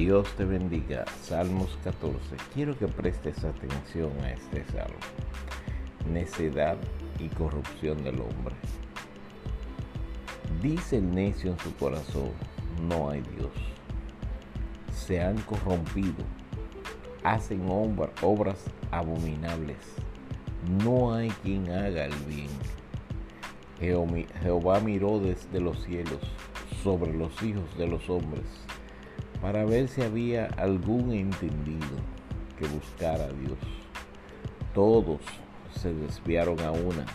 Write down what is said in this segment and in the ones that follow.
Dios te bendiga. Salmos 14. Quiero que prestes atención a este salmo. Necedad y corrupción del hombre. Dice el necio en su corazón, no hay Dios. Se han corrompido, hacen obras abominables. No hay quien haga el bien. Jehová miró desde los cielos sobre los hijos de los hombres para ver si había algún entendido que buscara a Dios. Todos se desviaron a una,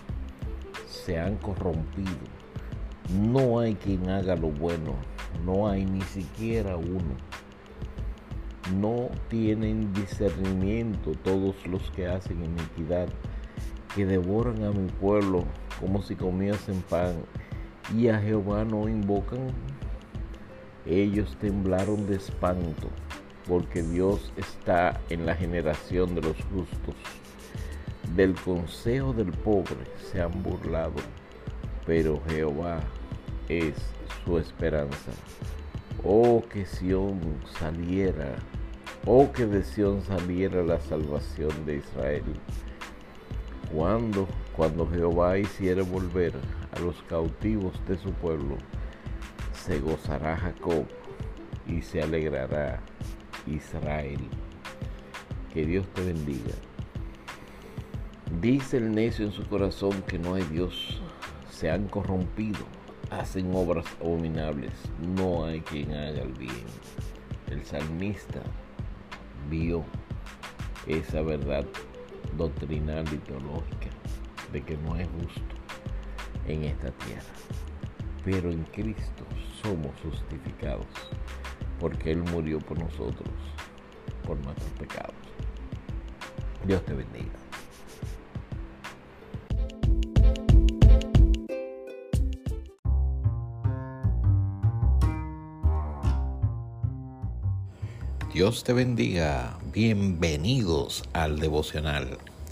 se han corrompido. No hay quien haga lo bueno, no hay ni siquiera uno. No tienen discernimiento todos los que hacen iniquidad, que devoran a mi pueblo como si comiesen pan, y a Jehová no invocan ellos temblaron de espanto, porque Dios está en la generación de los justos. Del consejo del pobre se han burlado, pero Jehová es su esperanza. Oh, que Sión saliera, oh, que de Sión saliera la salvación de Israel. Cuando, cuando Jehová hiciera volver a los cautivos de su pueblo, se gozará Jacob y se alegrará Israel. Que Dios te bendiga. Dice el necio en su corazón que no hay Dios. Se han corrompido, hacen obras abominables. No hay quien haga el bien. El salmista vio esa verdad doctrinal y teológica de que no es justo en esta tierra. Pero en Cristo somos justificados, porque Él murió por nosotros, por nuestros pecados. Dios te bendiga. Dios te bendiga. Bienvenidos al devocional.